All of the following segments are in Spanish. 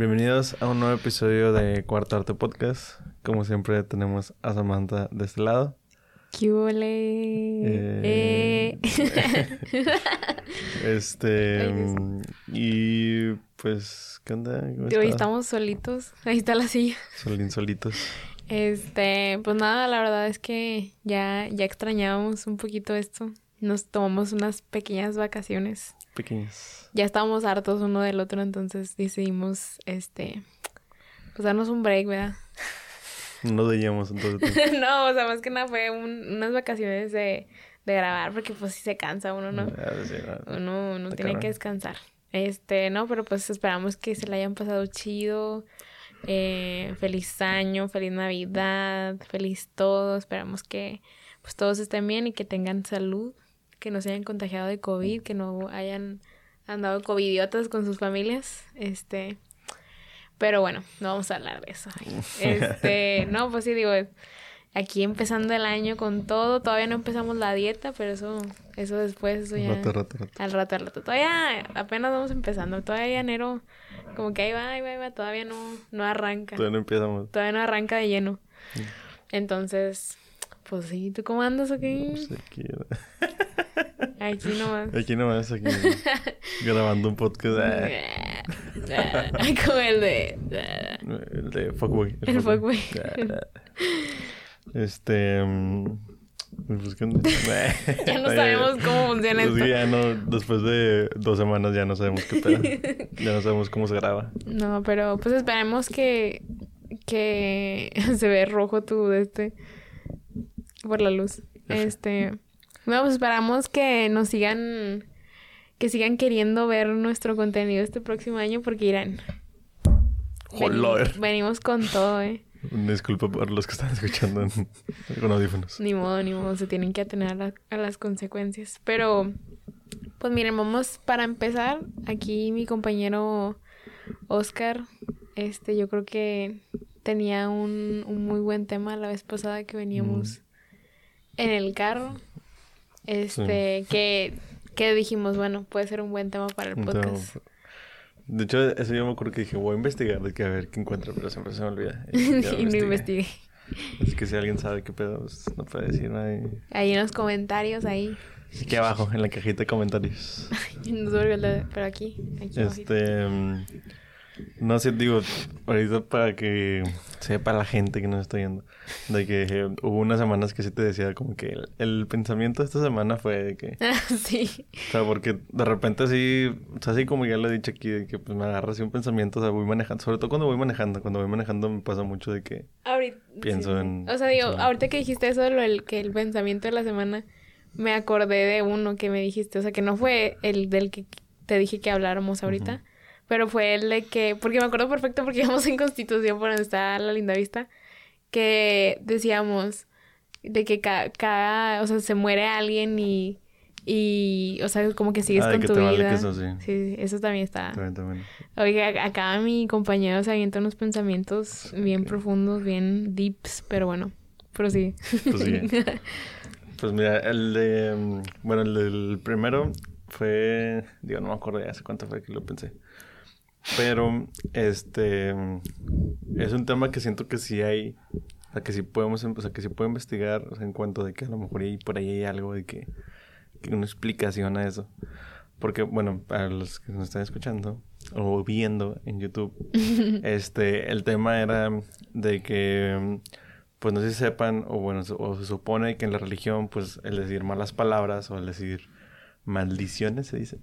Bienvenidos a un nuevo episodio de Cuarto Arte Podcast. Como siempre tenemos a Samantha de este lado. ¿Qué? Eh, Eh. Este mm, y pues ¿qué onda? ¿Cómo Hoy está? estamos solitos. Ahí está la silla. Solín solitos. Este, pues nada, la verdad es que ya, ya extrañábamos un poquito esto. Nos tomamos unas pequeñas vacaciones. Pequeños. Ya estábamos hartos uno del otro, entonces decidimos, este, pues darnos un break, ¿verdad? No veíamos entonces. no, o sea, más que nada fue un- unas vacaciones de, de grabar, porque pues sí se cansa uno, ¿no? Ah, no. Uno, uno tiene que descansar. Este, no, pero pues esperamos que se la hayan pasado chido. Eh, feliz año, feliz Navidad, feliz todo. Esperamos que pues todos estén bien y que tengan salud, que no se hayan contagiado de COVID, que no hayan andado covidiotas con sus familias. Este, pero bueno, no vamos a hablar de eso. Este, no, pues sí digo, aquí empezando el año con todo, todavía no empezamos la dieta, pero eso, eso después, eso ya. Rato, rato, rato. Al rato, al rato. Todavía apenas vamos empezando. Todavía enero, como que ahí va, ahí va, ahí va. Todavía no, no arranca. Todavía no empezamos. Todavía no arranca de lleno. Entonces, pues sí, ¿tú cómo andas aquí? Pues aquí, Aquí nomás. aquí nomás, aquí grabando un podcast. ah, como el de... El de Fuckboy. El fuckboy. Ah, Este. mm, pues. Ya no sabemos cómo funciona Pues esto. ya no, después de dos semanas ya no sabemos qué pedo. ya no sabemos cómo se graba. No, pero pues esperemos que... Que se ve rojo tu de este... Por la luz. Este... Bueno, pues esperamos que nos sigan... Que sigan queriendo ver nuestro contenido este próximo año porque irán. Joder. Venimos con todo, eh. Disculpa por los que están escuchando con audífonos. Ni modo, ni modo. Se tienen que atener a, la- a las consecuencias. Pero, pues miren, vamos para empezar. Aquí mi compañero Oscar, este, yo creo que tenía un, un muy buen tema la vez pasada que veníamos en el carro. Este, que, que dijimos, bueno, puede ser un buen tema para el podcast. Entonces, de hecho, eso yo me acuerdo que dije, voy a investigar de que a ver qué encuentro, pero siempre se me olvida. Y no investigué. Así que si alguien sabe qué pedo, pues, no puede decir y- Ahí en los comentarios, ahí. Aquí abajo, en la cajita de comentarios. No se pero aquí, aquí. Este. No sé, digo, ahorita para que sepa la gente que nos está viendo, de que eh, hubo unas semanas que sí te decía como que el, el pensamiento de esta semana fue de que, sí. o sea, porque de repente así, o sea, así como ya lo he dicho aquí, de que pues me agarra así un pensamiento, o sea, voy manejando, sobre todo cuando voy manejando, cuando voy manejando me pasa mucho de que, Ahorita, Pienso sí. en- O sea, digo, ahorita que dijiste eso lo del que el pensamiento de la semana, me acordé de uno que me dijiste, o sea, que no fue el del que te dije que habláramos ahorita. Pero fue el de que, porque me acuerdo perfecto porque íbamos en Constitución por donde está la linda vista, que decíamos de que ca- cada, o sea, se muere alguien y, y, o sea, como que sigues Ah, con que tu te vale vida. que eso sí. Sí, eso también está. también, también. Oiga, acá mi compañero se avienta unos pensamientos bien profundos, bien deeps, pero bueno. Pues sí. Pues mira, el de. mm, Bueno, el del primero fue. Digo, no me acuerdo ya hace cuánto fue que lo pensé. Pero, este. Es un tema que siento que sí hay. O sea, que sí podemos. em- O sea, que sí puedo investigar. O sea, en cuanto de que a lo mejor hay, por ahí hay algo de que. que una explicación a eso. Porque, bueno, para los que nos están escuchando o viendo en YouTube, este, el tema era de que, pues no sé si sepan, o bueno, se- o se supone que en la religión, pues el decir malas palabras o el decir maldiciones, se dice.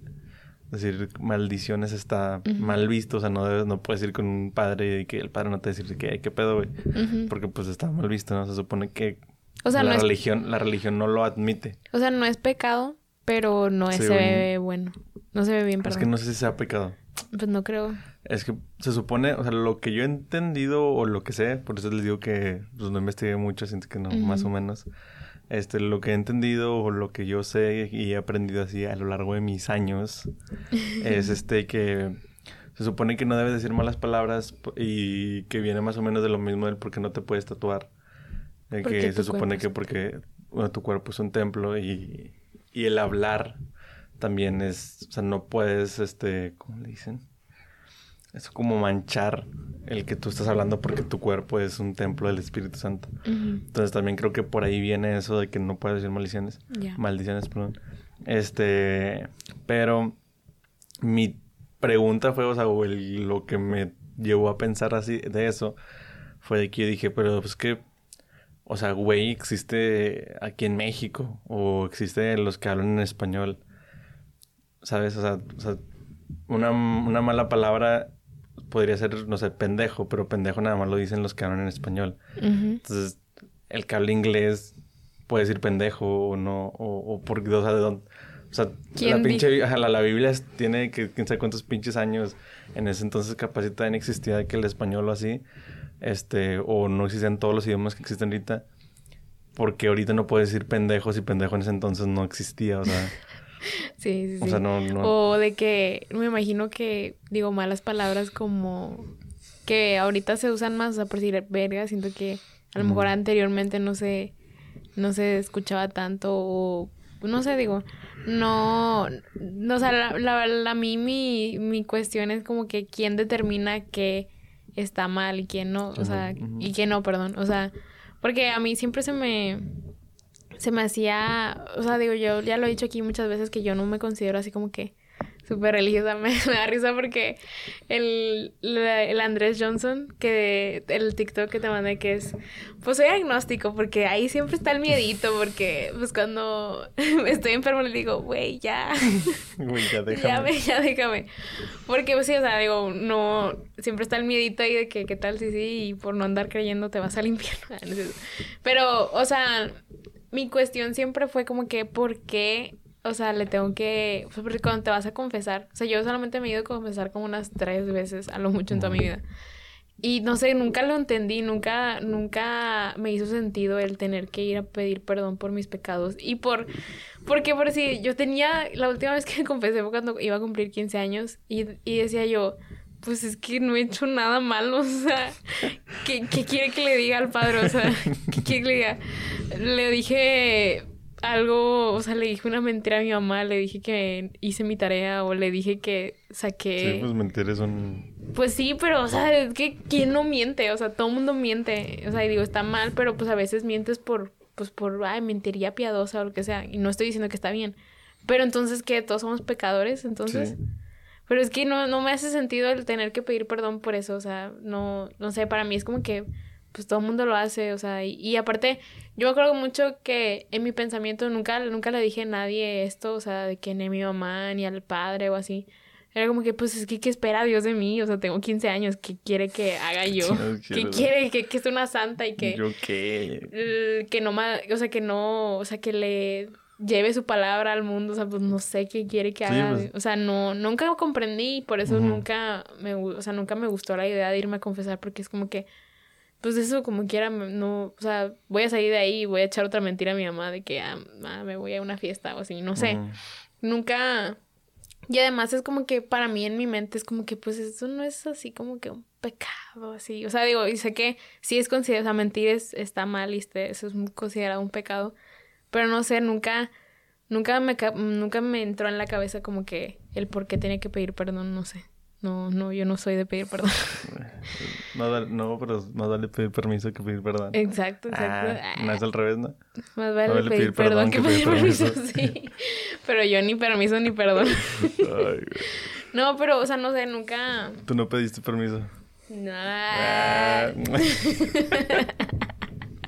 Decir maldiciones está Ujú. mal visto, o sea, no debes, no puedes ir con un padre y que el padre no te dice que, "Ay, qué pedo, güey. Ujú. Porque pues está mal visto, ¿no? Se supone que O sea, la no es, religión, la religión no lo admite. o sea, no es pecado, pero no es- se ve bueno. No se ve bien, Es perdón. que no sé si sea pecado. Pues no creo. Es que se supone, o sea, lo que yo he entendido o lo que sé, por eso les digo que pues, no investigué mucho, siento que no, más o menos. Este, lo que he entendido o lo que yo sé y he aprendido así a lo largo de mis años es este que se supone que no debes decir malas palabras y que viene más o menos de lo mismo del por qué no te puedes tatuar. De que se supone que porque bueno, tu cuerpo es un templo y, y el hablar también es, o sea, no puedes, este, ¿cómo le dicen? Es como manchar el que tú estás hablando porque tu cuerpo es un templo del Espíritu Santo. Entonces también creo que por ahí viene eso de que no puedes decir maldiciones. Maldiciones, perdón. Este, pero mi pregunta fue, o sea, o lo que me llevó a pensar así de eso fue de que yo dije, pero pues que, o sea, güey, existe aquí en México o existe los que hablan en español, ¿sabes? O sea, o sea una, una mala palabra podría ser, no sé, pendejo, pero pendejo nada más lo dicen los que hablan en español. Entonces, el que habla inglés puede decir pendejo o no, o, o porque, o sea, de dónde. O sea, la pinche, la, la, Biblia tiene que quién sabe cuántos pinches años. En ese entonces capaz también existía que el español o así, este, o no existían todos los idiomas que existen ahorita. Porque ahorita no puedes decir pendejos y pendejo en ese entonces no existía, o sea. Sí, sí, sí. O sea, no, no... O de que me imagino que, digo, malas palabras como que ahorita se usan más, o sea, por decir verga, siento que a lo mejor anteriormente no se, no se escuchaba tanto o, no sé, digo, no, no o sea, la, la, a mí mi, mi cuestión es como que quién determina que está mal y quién no, o sea, y quién no, perdón, o sea, porque a mí siempre se me se me hacía, o sea, digo, yo ya lo he dicho aquí muchas veces que yo no me considero así como que súper religiosa. Me, da risa porque el, el, Andrés Johnson, que el TikTok que te mandé, que es, pues soy agnóstico, porque ahí siempre está el miedito, porque pues cuando estoy enfermo le digo, güey, ya. Güey, ya déjame. Ya, ya déjame. Porque, pues sí, o sea, digo, no, siempre está el miedito ahí de que, ¿qué tal? Sí, sí, y por no andar creyendo te vas al infierno. Pero, o sea, mi cuestión siempre fue como que, ¿por qué? O sea, le tengo que... Porque cuando te vas a confesar, o sea, yo solamente me he ido a confesar como unas tres veces, a lo mucho en toda mi vida. Y no sé, nunca lo entendí, nunca, nunca me hizo sentido el tener que ir a pedir perdón por mis pecados. Y por, porque por si yo tenía, la última vez que me confesé fue cuando iba a cumplir 15 años y, y decía yo, pues es que no he hecho nada malo, o sea, ¿qué, quiere que le diga al padre? O sea, ¿qué quiere que le diga? Le dije algo, o sea, le dije una mentira a mi mamá, le dije que hice mi tarea o le dije que saqué... Sí, pues mentiras son... Pues sí, pero, o sea, es que ¿quién no miente? O sea, todo el mundo miente, o sea, y digo, está mal, pero pues a veces mientes por, pues por, ay, mentiría piadosa o lo que sea, y no estoy diciendo que está bien. Pero entonces, ¿qué? ¿Todos somos pecadores? Entonces... Pero es que no, no me hace sentido el tener que pedir perdón por eso, o sea, no, no sé, para mí es como que pues todo el mundo lo hace, o sea, y, aparte, yo me acuerdo mucho que en mi pensamiento nunca, nunca le dije a nadie esto, o sea, de que ni a mi mamá, ni al padre o así. Era como que, pues, es que, ¿qué espera Dios de mí? O sea, tengo 15 años, ¿qué quiere que haga yo? ¿Qué quiere que, que es una santa y que... ¿Yo qué? Que no, o sea, que no, o sea, que le lleve su palabra al mundo, o sea, pues no sé qué quiere que haga, pues. o sea, no, nunca comprendí y por eso nunca me, o sea, nunca me gustó la idea de irme a confesar porque es como que, pues eso como quiera, no, o sea, voy a salir de ahí y voy a echar otra mentira a mi mamá de que, ah, me voy a una fiesta o así, no sé, nunca, y además es como que para mí en mi mente es como que, pues eso no es así como que un pecado, así, o sea, digo, y sé que sí es considerado, o sea, mentir es, está mal y este, eso es considerado un pecado, pero no sé, nunca, nunca me, nunca me entró en la cabeza como que el por qué tenía que pedir perdón, no sé. No, no, yo no soy de pedir perdón. No, no pero más vale pedir permiso que pedir perdón. Exacto, exacto. Ah, no es al revés, ¿no? Más vale, pedir, perdón, que, pedir permiso, sí. Pero yo ni permiso ni perdón. no, pero, o sea, no sé, nunca... ¿Tú no pediste permiso? No. Ah.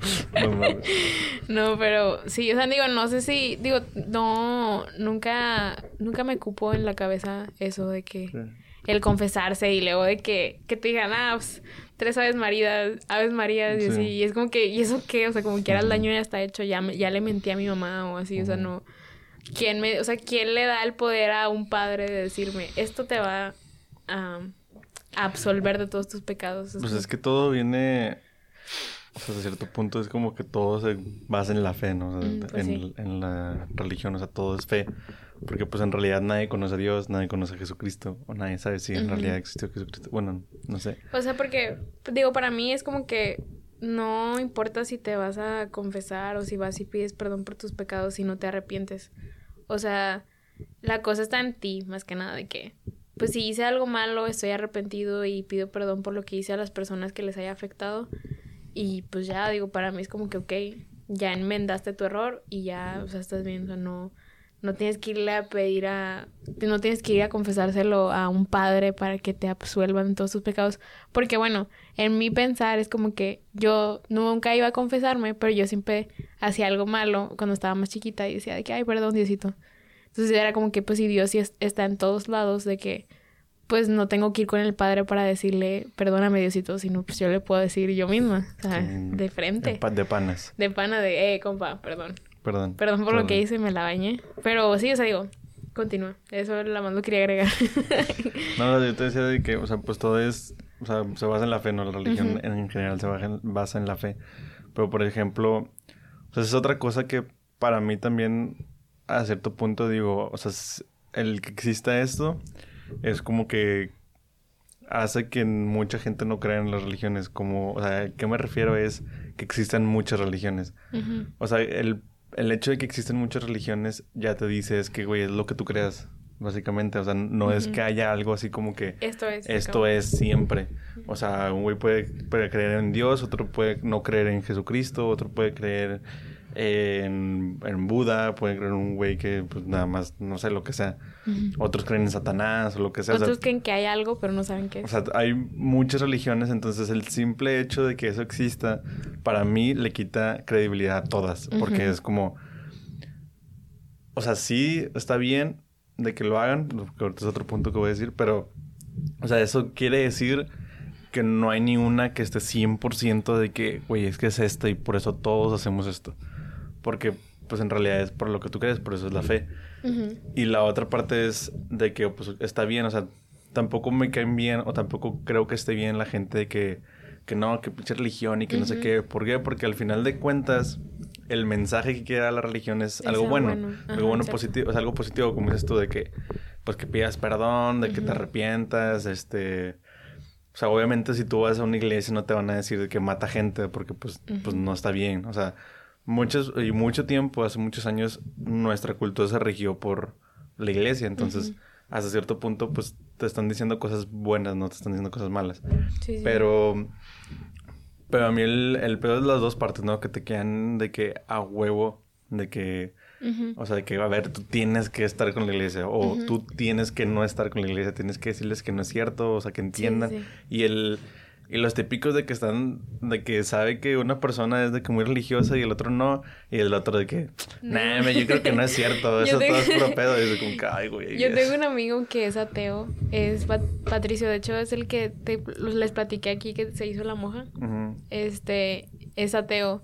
no, pero sí, o sea, digo, no sé si, digo, no, nunca, nunca me cupo en la cabeza eso de que el confesarse y luego de que, que te digan, ah, pues, tres aves maridas, aves marías y así, y es como que, ¿y eso qué? O sea, como que era el daño ya está hecho, ya, ya le mentí a mi mamá o así, o sea, no, ¿quién me, o sea, quién le da el poder a un padre de decirme, esto te va a, absolver de todos tus pecados? Pues es que todo viene hasta cierto punto es como que todo se basa en la fe, ¿no? O sea, mm, pues en, la religión, o sea, todo es fe. Porque pues en realidad nadie conoce a Dios, nadie conoce a Jesucristo, o nadie sabe si en realidad existió Jesucristo. Bueno, no sé. O sea, porque, digo, para mí es como que no importa si te vas a confesar o si vas y pides perdón por tus pecados si no te arrepientes. O sea, la cosa está en ti, más que nada, de que pues si hice algo malo, estoy arrepentido y pido perdón por lo que hice a las personas que les haya afectado. Y pues ya, digo, para mí es como que, ok, ya enmendaste tu error y ya, o sea, estás bien, o sea, no, no tienes que irle a pedir a, no tienes que ir a confesárselo a un padre para que te absuelvan todos tus pecados, porque bueno, en mi pensar es como que yo nunca iba a confesarme, pero yo siempre hacía algo malo cuando estaba más chiquita y decía de que, ay, perdón, Diosito. Entonces era como que, pues si Dios está en todos lados, de que, pues no tengo que ir con el padre para decirle, perdóname Diosito, sino pues yo le puedo decir yo misma, o sea, de frente. De, panas. De pana de, eh, compa, perdón. Perdón. Perdón por lo que hice, me la bañé. Pero sí, o sea, digo, continúa. Eso la más lo quería agregar. no, yo te decía de que, o sea, pues todo es, o sea, se basa en la fe, ¿no? La religión en general se basa en la fe. Pero, por ejemplo, o sea, es otra cosa que para mí también, a cierto punto, digo, o sea, el que exista esto es como que hace que mucha gente no crea en las religiones. Como, o sea, ¿qué me refiero? Es que existan muchas religiones. O sea, el, el, hecho de que existen muchas religiones ya te dice es que, güey, es lo que tú creas. Básicamente, o sea, no es que haya algo así como que esto es, esto es siempre. O sea, un güey puede, puede creer en Dios, otro puede no creer en Jesucristo, otro puede creer en, en Buda, pueden creer en un güey que pues nada más, no sé, lo que sea. Otros creen en Satanás o lo que sea. Otros creen que hay algo, pero no saben qué es. O sea, hay muchas religiones, entonces el simple hecho de que eso exista, para mí le quita credibilidad a todas, porque es como... O sea, sí está bien de que lo hagan, que ahorita es otro punto que voy a decir, pero... O sea, eso quiere decir que no hay ni una que esté 100% de que, güey, es que es esta y por eso todos hacemos esto porque pues en realidad es por lo que tú crees, por eso es la fe. Y la otra parte es de que pues está bien, o sea, tampoco me caen bien o tampoco creo que esté bien la gente de que, que no, que pinche religión y que no sé qué. ¿Por qué? Porque al final de cuentas el mensaje que quiere dar la religión es, algo bueno, algo bueno positivo, es algo positivo como dices tú de que pues que pidas perdón, de que te arrepientas, este o sea, obviamente si tú vas a una iglesia no te van a decir de que mata gente porque pues, pues no está bien, o sea, muchos y mucho tiempo, hace muchos años, nuestra cultura se regió por la iglesia. Entonces, hasta cierto punto, pues te están diciendo cosas buenas, no te están diciendo cosas malas. Pero, pero a mí el, el peor es las dos partes, ¿no? Que te quedan de que a huevo, de que, o sea, de que, a ver, tú tienes que estar con la iglesia o tú tienes que no estar con la iglesia, tienes que decirles que no es cierto, o sea, que entiendan. Y el y los típicos de que están, de que sabe que una persona es de que muy religiosa y el otro no. Y el otro de que, nah, yo creo que no es cierto. Eso todo es puro pedo. Y es como que, ay, güey. Yo tengo un amigo que es ateo. Es Patricio. De hecho, es el que les platiqué aquí que se hizo la moja. Este, es ateo.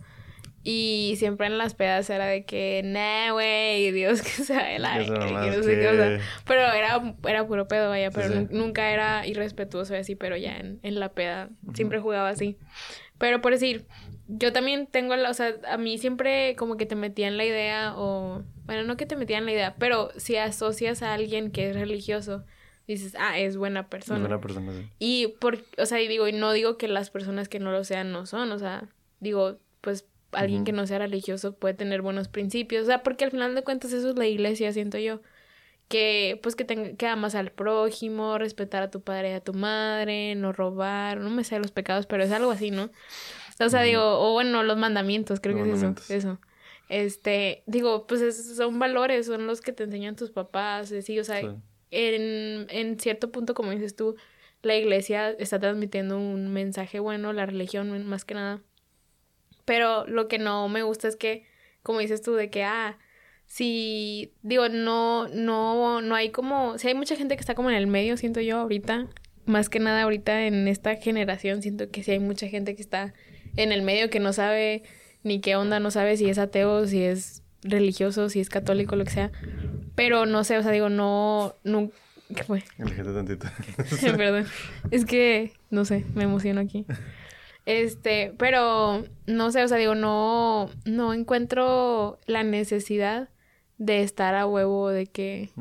Y siempre en las pedas era de que, nah, güey, Dios que sabe la... Que no sé qué, o sea, pero era, era puro pedo, vaya, pero nunca era irrespetuoso y así, pero ya en, en la peda siempre jugaba así. Pero por decir, yo también tengo la, o sea, a mí siempre como que te metían la idea o, bueno, no que te metían la idea, pero si asocias a alguien que es religioso, dices, ah, es buena persona. Es buena persona, sí. Y por, o sea, y digo, y no digo que las personas que no lo sean no son, o sea, digo, pues alguien que no sea religioso puede tener buenos principios. O sea, porque al final de cuentas eso es la iglesia, siento yo. Que, pues, que, tenga, que amas al prójimo, respetar a tu padre y a tu madre, no robar, no me sé los pecados, pero es algo así, ¿no? O sea, digo, o bueno, los mandamientos, creo que es eso, eso. Este, digo, pues esos son valores, son los que te enseñan tus papás, sí, o sea, en, en cierto punto, como dices tú, la iglesia está transmitiendo un mensaje bueno, la religión más que nada pero lo que no me gusta es que, como dices tú, de que, ah, si, digo, no, no, no hay como, si hay mucha gente que está como en el medio, siento yo ahorita, más que nada ahorita en esta generación, siento que sí hay mucha gente que está en el medio que no sabe ni qué onda, no sabe si es ateo, si es religioso, si es católico, lo que sea. Pero no sé, o sea, digo, no, no ¿qué fue? tantito. Perdón. Es que, no sé, me emociono aquí. Este, pero no sé, o sea, digo, no, no encuentro la necesidad de estar a huevo de que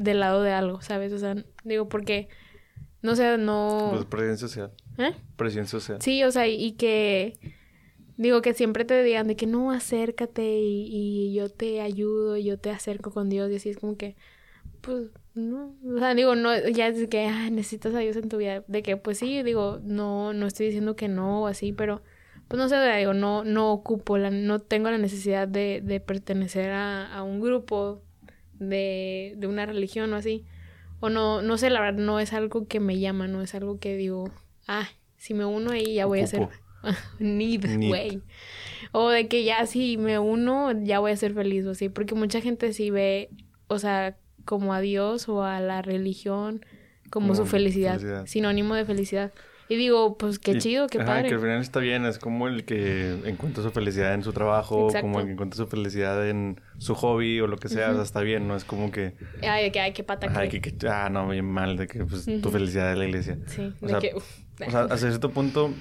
del lado de algo, ¿sabes? O sea, digo, porque no sé, no. Pues presión social. ¿Eh? Presión social. Sí, o sea, y que digo que siempre te digan de que no, acércate y, y yo te ayudo, y yo te acerco con Dios, y así es como que, pues, no, o sea, digo, no, ya es que ah, necesitas a Dios en tu vida, de que pues sí, digo, no, no estoy diciendo que no o así, pero pues no sé, digo, no, no ocupo, la, no tengo la necesidad de, de pertenecer a, a un grupo de, de una religión o así, o no, no sé, la verdad, no es algo que me llama, no es algo que digo, ah, si me uno ahí ya voy a ser need, güey. O de que ya si me uno, ya voy a ser feliz o así. Porque mucha gente sí ve, o sea, como a Dios o a la religión como, su felicidad, sinónimo de felicidad. Y digo, pues qué chido, qué padre. que al final está bien, es como el que encuentra su felicidad en su trabajo, como el que encuentra su felicidad en su hobby o lo que sea, o sea, está bien, no es como que... Ay, que, ay, qué pata Ay, que, que, ah, no, bien mal, de que pues tu felicidad es la iglesia. Sí, o de sea, que... O sea, hasta cierto punto,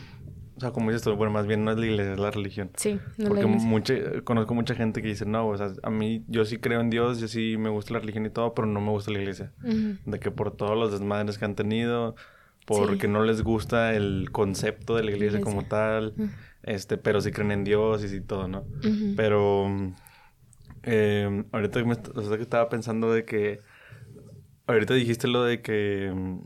o sea, como dices tú, bueno, más bien no es la iglesia, es la religión. Sí, no Porque mucha, conozco mucha gente que dice, no, o sea, a mí, yo sí creo en Dios, yo sí me gusta la religión y todo, pero no me gusta la iglesia. De que por todos los desmadres que han tenido, porque no les gusta el concepto de la iglesia, Iglesia. como tal, este, pero sí creen en Dios y sí todo, ¿no? Pero eh, ahorita que, me, est- o sea, que estaba pensando de que ahorita dijiste lo de que mm,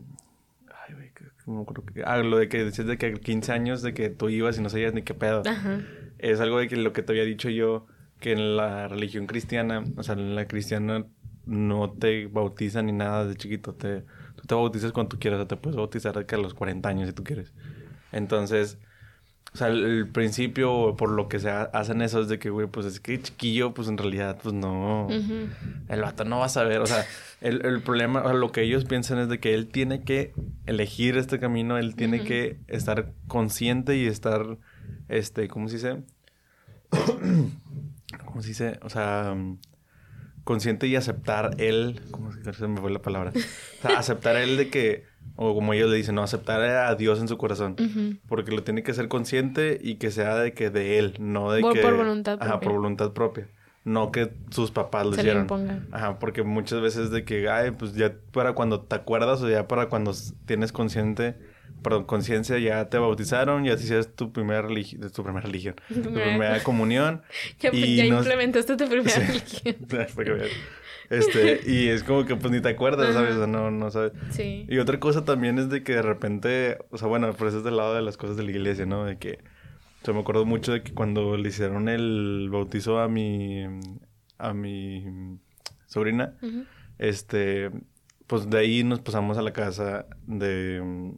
ay, güey, que- que no acuerdo que- ah, lo de que decías de que a 15 años de que tú ibas y no sabías ni qué pedo. Ajá. Es algo de que lo que te había dicho yo que en la religión cristiana, o sea, en la cristiana no te bautizan ni nada de chiquito, te tú te bautizas cuando tú quieras, o sea, te puedes bautizar de que a los 40 años si tú quieres. Entonces, o sea, el, el principio por lo que se ha- hacen eso es de que, güey, pues es que chiquillo, pues en realidad, pues no. El vato no va a saber, o sea, el, el problema, o sea, lo que ellos piensan es de que él tiene que elegir este camino, él tiene que estar consciente y estar, este, ¿cómo se dice? ¿Cómo se dice? O sea, consciente y aceptar él, ¿cómo se se me fue la palabra? O sea, aceptar él de que, o como ellos le dicen, no, aceptar a Dios en su corazón. Porque lo tiene que ser consciente y que sea de que de él, no de Por- que... por voluntad Ajá, propia. por voluntad propia. No que sus papás lo Se le hicieron. impongan. Ajá, porque muchas veces de que, ay, pues ya para cuando te acuerdas o ya para cuando tienes consciente, perdón, conciencia, ya te bautizaron, ya te hiciste tu primera religión, tu primera religión, tu primera comunión. Ya, y ya no- implementaste tu primera Sí. religión. Este, y es como que pues ni te acuerdas, ¿sabes? O no, no sabes. Sí. Y otra cosa también es de que de repente, o sea, bueno, por eso es del lado de las cosas de la iglesia, ¿no? De que, o sea, me acuerdo mucho de que cuando le hicieron el bautizo a mi, a mi sobrina, este, pues de ahí nos pasamos a la casa de,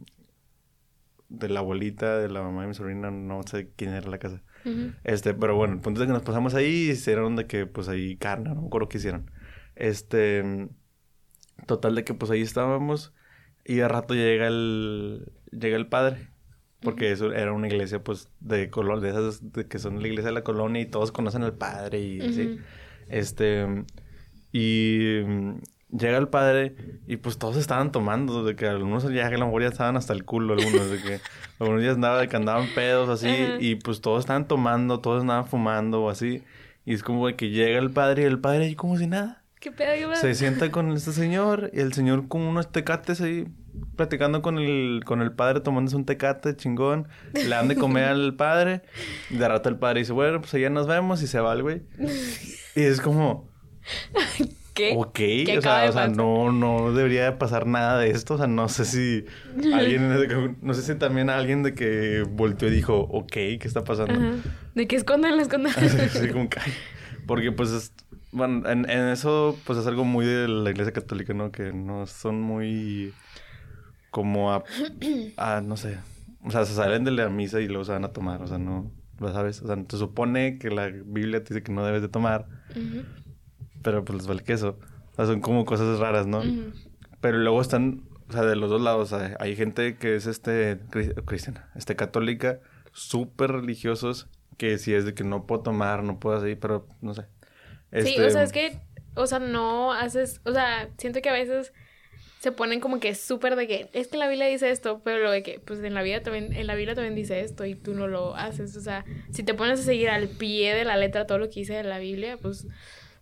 de la abuelita, de la mamá de mi sobrina, no sé quién era la casa. Ujú. Este, pero bueno, el punto es que nos pasamos ahí y hicieron de que, pues ahí carne, no me acuerdo qué hicieron. Este, total de que pues ahí estábamos y de rato llega el, llega el padre. Porque eso era una iglesia, pues, de color, de esas de que son la iglesia de la colonia y todos conocen al padre y así. Ujú. Este, y llega el padre y pues todos estaban tomando, de que algunos ya a lo mejor ya estaban hasta el culo, algunos, de que algunos ya andaban, de que andaban pedos así, Ajá. y pues todos estaban tomando, todos andaban fumando o así. Y es como de que llega el padre y el padre ahí como si nada. ¿Qué pedo? ¿Qué pedo? Se sienta con este señor y el señor con unos tecates ahí platicando con el, con el padre tomándose un tecate chingón. Le dan de comer al padre. Y de rato el padre dice, bueno, pues allá nos vemos y se va el güey. Y es como, ¿Qué? ok, ¿Qué o sea, o sea no, no debería de pasar nada de esto. O sea, no sé si alguien, no sé si también alguien de que volteó y dijo, ok, ¿qué está pasando? Ajá. De que escondan, escondan. Así como que, porque pues, es- bueno, en, en eso pues es algo muy de la iglesia católica, ¿no? Que no son muy como a, a, no sé, o sea, se salen de la misa y luego se van a tomar, o sea, no, lo sabes, o sea, se supone que la Biblia te dice que no debes de tomar, Ujú. Pero pues les vale queso, o sea, son como cosas raras, ¿no? Pero luego están, o sea, de los dos lados, o sea, hay gente que es este, cri- cristiana, este católica, súper religiosos, que si es de que no puedo tomar, no puedo así, pero no sé. Sí, Este, o sea, es que, o sea, no haces, o sea, siento que a veces se ponen como que súper de que, es que la Biblia dice esto, pero lo de que, pues en la vida también, en la Biblia también dice esto y tú no lo haces, o sea, si te pones a seguir al pie de la letra todo lo que dice la Biblia, pues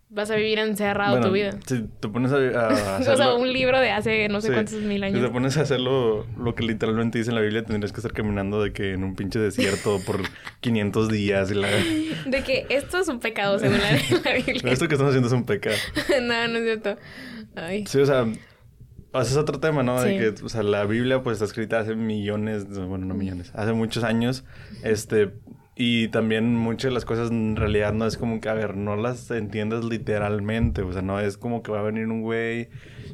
vas a vivir encerrado bueno, tu vida. Si te pones a, a o sea, un libro de hace no sé sí, cuántos mil Si te años. pones a hacer lo, lo que literalmente dice en la Biblia, tendrías que estar caminando de que en un pinche desierto por 500 días y la... De que esto es un pecado según la, la Biblia. Esto que estamos haciendo es un pecado. no, no es cierto. Ay. Sí, o sea, O sea, es otro tema, ¿no? De que, o sea, la Biblia pues está escrita hace millones, bueno, no millones, hace muchos años, este, y también muchas de las cosas en realidad no es como que, a ver, no las entiendes literalmente, o sea, no es como que va a venir un güey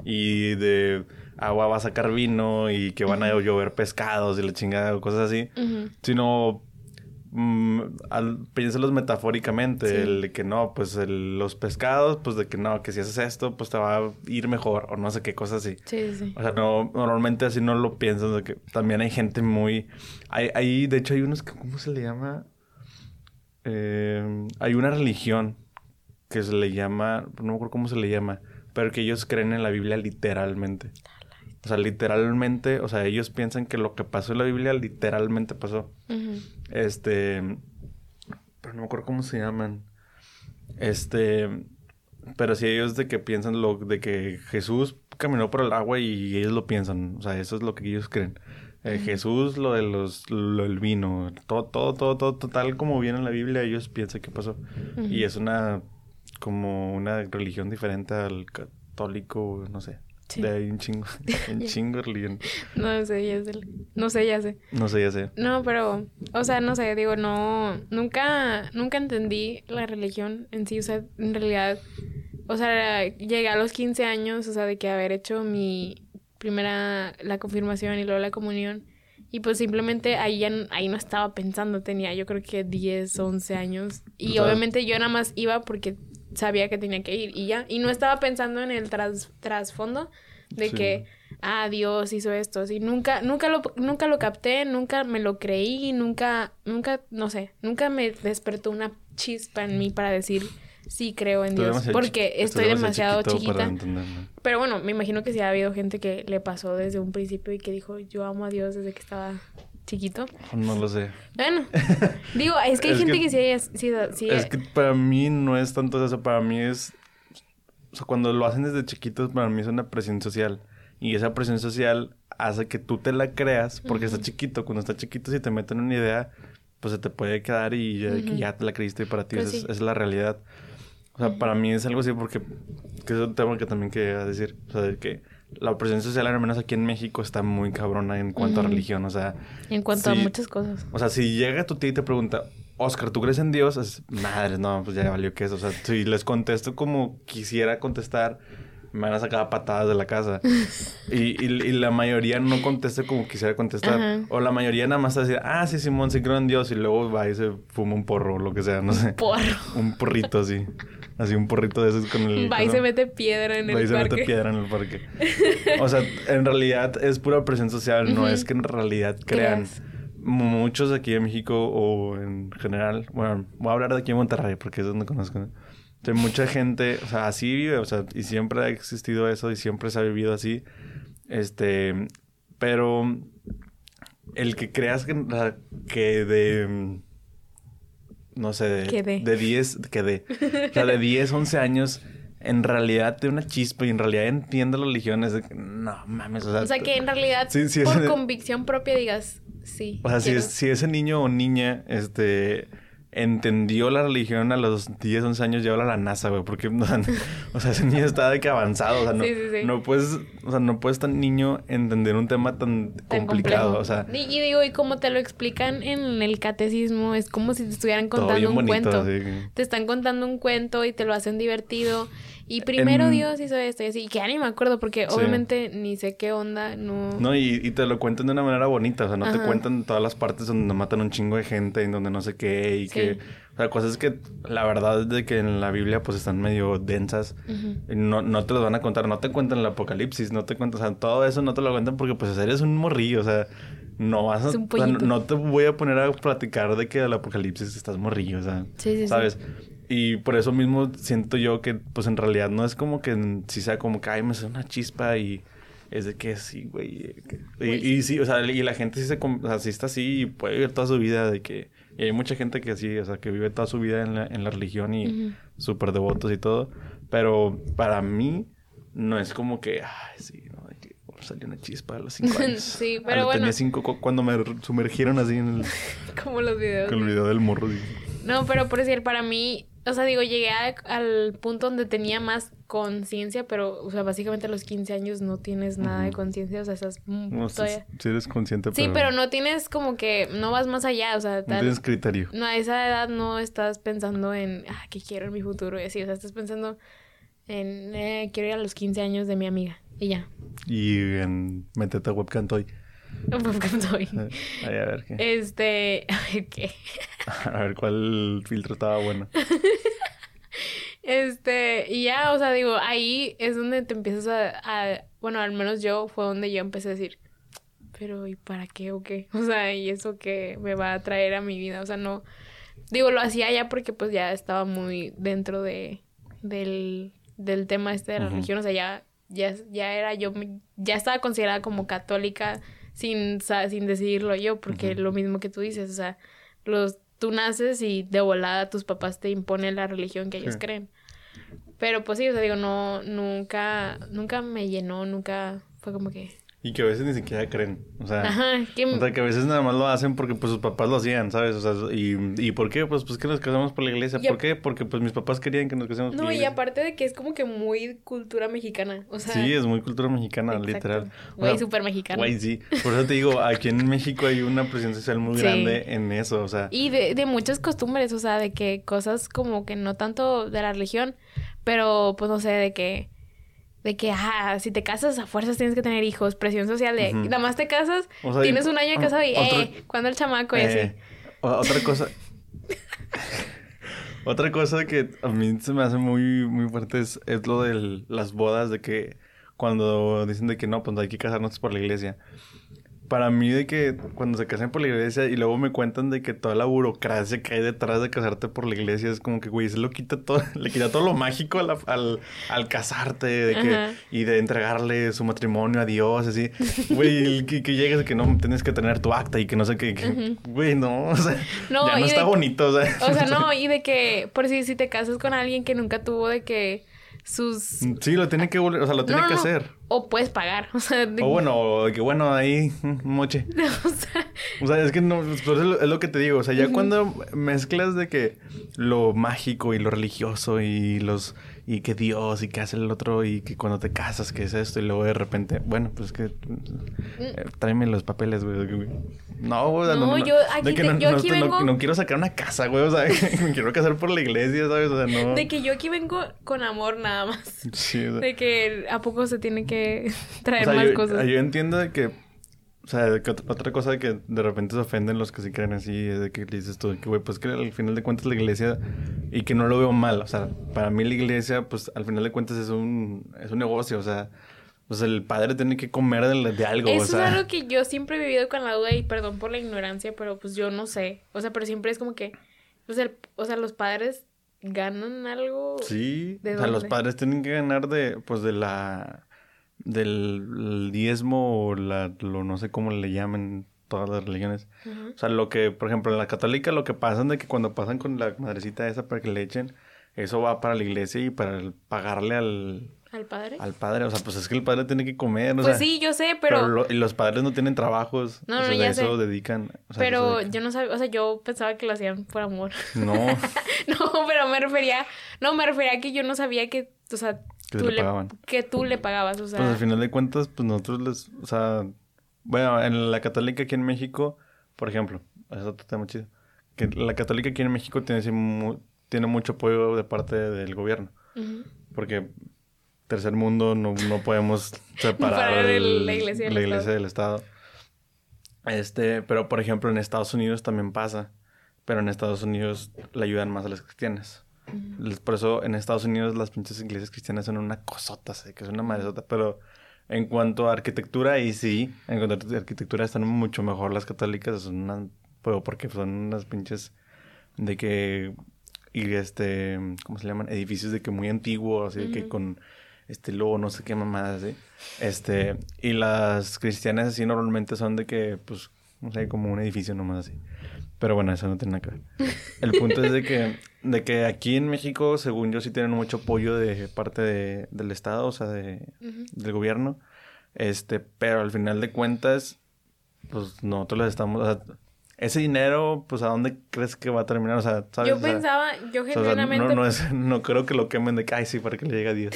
y de agua va a sacar vino y que van a llover pescados y la chingada o cosas así, sino mm, al, piénsalos metafóricamente, Sí. el de que no, pues el- los pescados, pues de que no, que si haces esto, pues te va a ir mejor o no sé qué cosas así. Sí, sí, sí. O sea, no, normalmente así no lo piensas, de que también hay gente muy... Hay, hay de hecho hay unos que, ¿cómo se le llama? Eh, hay una religión que se le llama, no me acuerdo cómo se le llama, pero que ellos creen en la Biblia literalmente. O sea, literalmente, o sea, ellos piensan que lo que pasó en la Biblia literalmente pasó. Este. Pero no me acuerdo cómo se llaman. Este. Pero sí, ellos de que piensan lo de que Jesús caminó por el agua y ellos lo piensan. O sea, eso es lo que ellos creen. Eh, Jesús, lo de los, lo del vino, todo, todo, todo, todo, total como viene en la Biblia, ellos piensan que pasó. Y es una, como una religión diferente al católico, no sé. Sí. De ahí un chingo, un chingo religión. No sé, ya sé. No sé, ya sé. No sé, ya sé. No, pero, o sea, no sé, digo, no, nunca, nunca entendí la religión en sí, o sea, en realidad, o sea, llegué a los 15 años, o sea, de que haber hecho mi primera, la confirmación y luego la comunión, y pues simplemente ahí ya, ahí no estaba pensando, tenía yo creo que 10, 11 años, y O sea- obviamente yo nada más iba porque sabía que tenía que ir, y ya, y no estaba pensando en el tras, trasfondo de Sí. que ah, Dios hizo esto, así, nunca, nunca lo, nunca lo capté, nunca me lo creí, nunca, nunca, no sé, nunca me despertó una chispa en mí para decir sí creo en Estoy Dios, porque chi- estoy demasiado chiquita. Pero bueno, me imagino que sí ha habido gente que le pasó desde un principio y que dijo, yo amo a Dios desde que estaba chiquito. No lo sé. Bueno, digo, es que hay Es gente que- que, sí, sí, sí, Es que para mí no es tanto eso, para mí es... O sea, cuando lo hacen desde chiquitos, para mí es una presión social. Y esa presión social hace que tú te la creas porque está chiquito. Cuando está chiquito, si te meten una idea, pues se te puede quedar y ya, te la creíste y para ti Pues esa es, esa es la realidad. O sea, para mí es algo así porque... Que es un tema que también quería decir. O sea, de que la presión social, al menos aquí en México, está muy cabrona en cuanto a religión. O sea... en cuanto a muchas cosas. O sea, si llega tu tía y te pregunta, Oscar, ¿tú crees en Dios? Es, madre, no, pues ya valió que eso. O sea, si les contesto como quisiera contestar, me van a sacar patadas de la casa. Y, y, y la mayoría no contesta como quisiera contestar. Ajá. O la mayoría nada más decir, ah, sí, Simón, sí creo en Dios. Y luego va y se fuma un porro o lo que sea, no sé. Porro. Un porrito así. Así un porrito de esos con el... Va y se mete piedra en Va y el se parque. mete piedra en el parque. O sea, en realidad es pura presión social, no es que en realidad crean. Creas. Muchos aquí en México o en general, bueno, voy a hablar de aquí en Monterrey porque es donde conozco. Sea, mucha gente, o sea, así vive, o sea, y siempre ha existido eso y siempre se ha vivido así. Este, pero el que creas que, de no sé, de, de. de 10, que de, o sea, de 10, 11 años, en realidad tiene una chispa y en realidad entiende las religiones. De que, no mames, o sea, O sea, que en realidad, Sí, sí, por ese- convicción propia digas, sí. o sea, si, es- si ese niño o niña, este, entendió la religión a los 10, 11 años, lleva a la NASA, güey, porque, o sea, o sea, ese niño está de que avanzado, o sea, no, Sí, sí, sí. no puedes, o sea, no puedes tan niño entender un tema tan, tan complicado, complejo. o sea, Y, y digo, y como te lo explican en el catecismo, es como si te estuvieran contando un bonito, cuento. Te están contando un cuento y te lo hacen divertido. Y primero En- Dios hizo esto y así. Y que ya ni me acuerdo porque Sí. obviamente ni sé qué onda, no... No, y, y te lo cuentan de una manera bonita, o sea, no te cuentan todas las partes donde matan un chingo de gente, en donde no sé qué, y Sí. que, o sea, cosas que la verdad es de que en la Biblia pues están medio densas, y no, no te los van a contar, no te cuentan el apocalipsis, no te cuentan, o sea, todo eso no te lo cuentan porque pues eres un morrillo, o sea, no vas a, Es un o sea, no, te voy a poner a platicar de que el apocalipsis estás morrillo, o sea, Sí, sí, sí. ¿sabes? Y por eso mismo siento yo que, pues en realidad no es como que si sea como que, ay, me hace una chispa y es de que sí, güey. Y, y sí, o sea, y la gente sí se, o sea, sí está así y puede vivir toda su vida de que, y hay mucha gente que así, o sea, que vive toda su vida en la, en la religión y Ujú. súper devotos y todo, pero para mí no es como que, ay, sí, no, de que oh, salió una chispa a los cinco años. Sí, Ah, pero lo bueno. Tenía cinco cu- cuando me sumergieron así en el, Como los videos. con el video del morro. No, pero por decir, para mí, o sea, digo, llegué al punto donde tenía más conciencia, pero, o sea, básicamente a los 15 años no tienes nada de conciencia, o sea, estás no, todavía... Sí, eres consciente, pero... Sí, pero no tienes como que, no vas más allá, o sea... No tienes criterio. No, a esa edad no estás pensando en, ah, ¿qué quiero en mi futuro? Y así, o sea, estás pensando en, eh, quiero ir a los 15 años de mi amiga, y ya. Y en, métete a Webcam Toy. Webcam Toy. a ver qué. Este, a ver qué. a ver cuál filtro estaba bueno. Este, y ya, o sea, digo, ahí es donde te empiezas a, bueno, al menos yo fue donde yo empecé a decir, pero ¿y para qué o qué? O sea, ¿y eso que me va a traer a mi vida? O sea, no, digo, lo hacía ya porque pues ya estaba muy dentro de, del, del tema este de la religión, o sea, ya, ya, ya era yo, ya estaba considerada como católica sin, sin decidirlo yo, porque lo mismo que tú dices, o sea, los tú naces y de volada tus papás te imponen la religión que ellos creen. Pero pues sí, o sea, digo, no, nunca, nunca me llenó, nunca fue como que y que a veces ni siquiera creen. O sea, que... o sea, que a veces nada más lo hacen porque pues sus papás lo hacían, ¿sabes? O sea, ¿y, ¿y por qué? Pues, pues que nos casamos por la iglesia. ¿Por qué? Porque pues mis papás querían que nos casemos por la iglesia. No, y aparte de que es como que muy cultura mexicana. O sea... Sí, es muy cultura mexicana, literal. Güey, súper mexicana. Güey, sí. Por eso te digo, aquí en México hay una presión social muy grande en eso, o sea. Y de, de muchas costumbres, o sea, de que cosas como que no tanto de la religión, pero pues no sé, de que de que, ah, si te casas a fuerzas tienes que tener hijos, presión social de, nada más te casas, tienes un año de casado y, eh, cuando el chamaco y así. Eh, otra cosa. otra cosa que a mí se me hace muy, muy fuerte es, es lo de las bodas, de que cuando dicen de que no, pues hay que casarnos por la iglesia para mí de que cuando se casan por la iglesia y luego me cuentan de que toda la burocracia que hay detrás de casarte por la iglesia es como que, güey, se lo quita todo, le quita todo lo mágico al, al, casarte de que, y de entregarle su matrimonio a Dios, así. Güey, que, que llegues que no tienes que tener tu acta y que no sé qué, güey, no, o sea, no, ya no está bonito, o sea. O sea, no, y de que, por si, si te casas con alguien que nunca tuvo de que sus... Sí, lo tiene que o sea, lo tiene que hacer. O puedes pagar, o sea... O bueno, o que bueno, ahí, mm, moche. o, sea... o sea... es que no, pues, es lo que te digo, o sea, ya cuando mezclas de que lo mágico y lo religioso y los y que Dios y que hace el otro y que cuando te casas que es esto y luego de repente, bueno, pues que eh, tráeme los papeles, güey. No, güey, no, no, yo aquí, que no, yo aquí vengo... no, quiero sacar una casa, güey, o sea, me quiero casar por la iglesia, ¿sabes? O sea, no. De que yo aquí vengo con amor nada más. Sí, o sea... De que a poco se tiene que traer más cosas. Yo entiendo de que o sea, otra cosa que de repente se ofenden los que se creen así es de que dices tú, que güey, pues que al final de cuentas la iglesia, y que no lo veo mal, o sea, para mí la iglesia, pues al final de cuentas es un, es un negocio, o sea, pues el padre tiene que comer de, de algo, Eso o sea. es algo que yo siempre he vivido con la duda y perdón por la ignorancia, pero pues yo no sé, o sea, pero siempre es como que, pues el, o sea, los padres ganan algo. Sí, o sea, los padres tienen que ganar de, pues de la del diezmo o la, lo no sé cómo le llamen todas las religiones. O sea, lo que, por ejemplo, en la católica lo que pasa es de que cuando pasan con la madrecita esa para que le echen, eso va para la iglesia y para pagarle al... ¿Al padre? Al padre, o sea, pues es que el padre tiene que comer, Pues sí, yo sé, pero... y los padres no tienen trabajos, no, no, ya eso dedican... pero yo no sabía, o sea, yo pensaba que lo hacían por amor. No. no, pero me refería... No, me refería a que yo no sabía que, o sea, que tú le pagaban. Que tú le pagabas, o sea. Pues al final de cuentas, pues nosotros les, o sea, bueno, en la católica aquí en México, por ejemplo, eso es otro tema chido, que la católica aquí en México tiene, tiene mucho apoyo de parte del gobierno, porque tercer mundo no, no podemos separar la iglesia, del, la iglesia del Estado. Este, pero por ejemplo en Estados Unidos también pasa, pero en Estados Unidos le ayudan más a los cristianos. Por eso en Estados Unidos las pinches iglesias cristianas son una cosota, sé que es una madresota, pero en cuanto a arquitectura, y sí, en cuanto a arquitectura están mucho mejor las católicas, son una, pero porque son unas pinches de que, y este, ¿cómo se llaman? Edificios de que muy antiguos, así que con este luego no sé qué mamadas, ¿sí? Este, y las cristianas así normalmente son de que, pues, no sé, como un edificio nomás así. Pero bueno, eso no tiene nada que ver. El punto es de que, de que aquí en México, según yo, sí tienen mucho apoyo de parte de, del Estado, o sea, de, del gobierno. Este, pero al final de cuentas, pues nosotros les estamos... O sea, ese dinero, pues, ¿a dónde crees que va a terminar? O sea, ¿sabes? Yo O sea, pensaba, yo o sea, genuinamente... no, no, es- no creo que lo quemen de que, ay, sí, para que le llegue a Dios.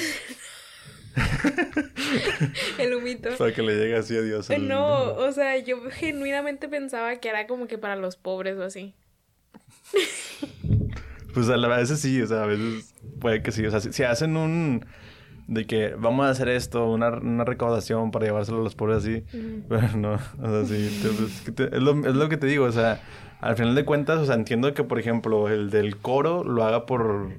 El humito. Para que le llegue así a Dios. el- No, o sea, yo genuinamente pensaba que era como que para los pobres o así. Pues a la- a veces sí, o sea, a veces puede que sí. O sea, si, si hacen un... De que vamos a hacer esto, una, una recaudación para llevárselo a los pobres así. Pero no, o sea, sí. te- pues, que te- es, lo, es lo que te digo, o sea, al final de cuentas, o sea, entiendo que, por ejemplo, el del coro lo haga por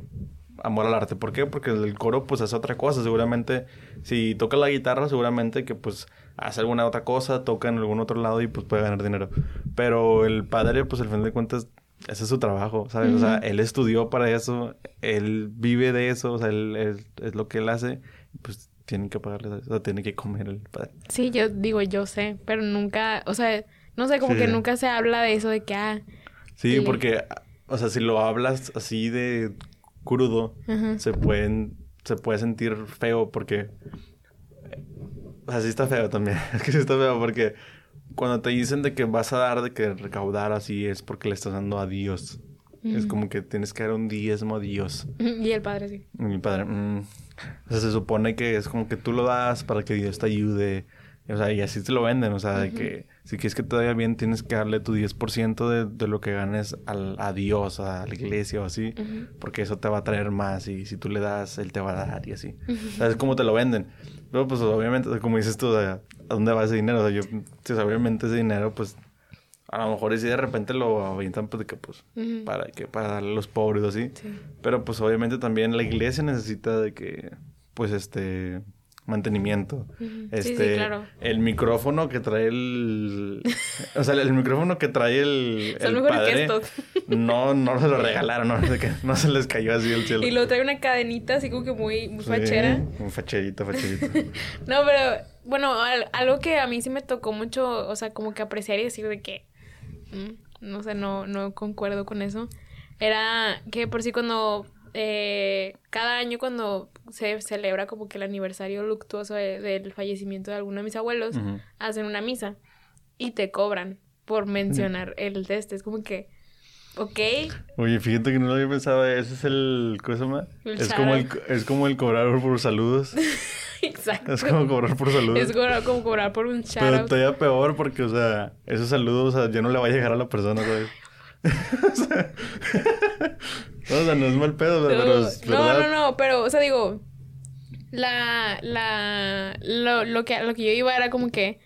amor al arte. ¿Por qué? Porque el del coro, pues, hace otra cosa. Seguramente, si toca la guitarra, seguramente que, pues, hace alguna otra cosa, toca en algún otro lado y, pues, puede ganar dinero. Pero el padre, pues, al final de cuentas, ese es su trabajo, ¿sabes? O sea, él estudió para eso, él vive de eso, o sea, él, él- es lo que él hace, pues, tienen que pagarle, o sea, tiene que comer el padre. Sí, yo digo, yo sé, pero nunca, o sea, no sé, como Sí. que nunca se habla de eso de que, ah, Sí, Y- porque, o sea, si lo hablas así de crudo, se pueden, se puede sentir feo porque, o sea, sí está feo también, es que sí está feo porque cuando te dicen de que vas a dar, de que recaudar así, es porque le estás dando a Dios. Es como que tienes que dar un diezmo a Dios. y el padre sí. Y Mi padre, mm, o sea, se supone que es como que tú lo das para que Dios te ayude. O sea, y así te lo venden. O sea, de que si quieres que te vaya bien, tienes que darle tu 10% de, de lo que ganes al, a Dios, a la iglesia o así. Porque eso te va a traer más. Y si tú le das, Él te va a dar y así. O sea, es como te lo venden. Pero pues obviamente, como dices tú, o sea, ¿a dónde va ese dinero? O sea, yo, sea, obviamente ese dinero, pues, a lo mejor y si de repente lo avientan, pues, de que, pues, Ujú. para, que, para darle a los pobres o así. Sí. Pero pues obviamente también la iglesia necesita de que, pues este, mantenimiento. Ujú. Sí, sí, Este, claro. el micrófono que trae el, o sea, el micrófono que trae el, Son el mejores que padre, estos. no, no se lo regalaron, no, que no se les cayó así el cielo. Y luego trae una cadenita así como que muy, muy Sí, fachera. Un facherito, facherito. No, pero bueno, al- algo que a mí sí me tocó mucho, o sea, como que apreciar y decir de que, mm, no sé, no, no concuerdo con eso, era que por sí cuando, eh, cada año cuando se celebra como que el aniversario luctuoso de- del fallecimiento de alguno de mis abuelos, hacen una misa y te cobran por mencionar el test. Es como que, ok, Oye, fíjate que no lo había pensado, ese es el, ¿cómo se llama? El Es como el, es como el cobrar por saludos. exacto. Es como cobrar por saludos. Es como, como cobrar por un Pero shout todavía peor porque, o sea, esos saludos, o sea, ya no le va a llegar a la persona, ¿sabes? o, sea, no, o sea, no es mal pedo, pero, pero es no, verdad. no, no, pero, o sea, digo, la, la, lo, lo que, lo que yo iba era como que,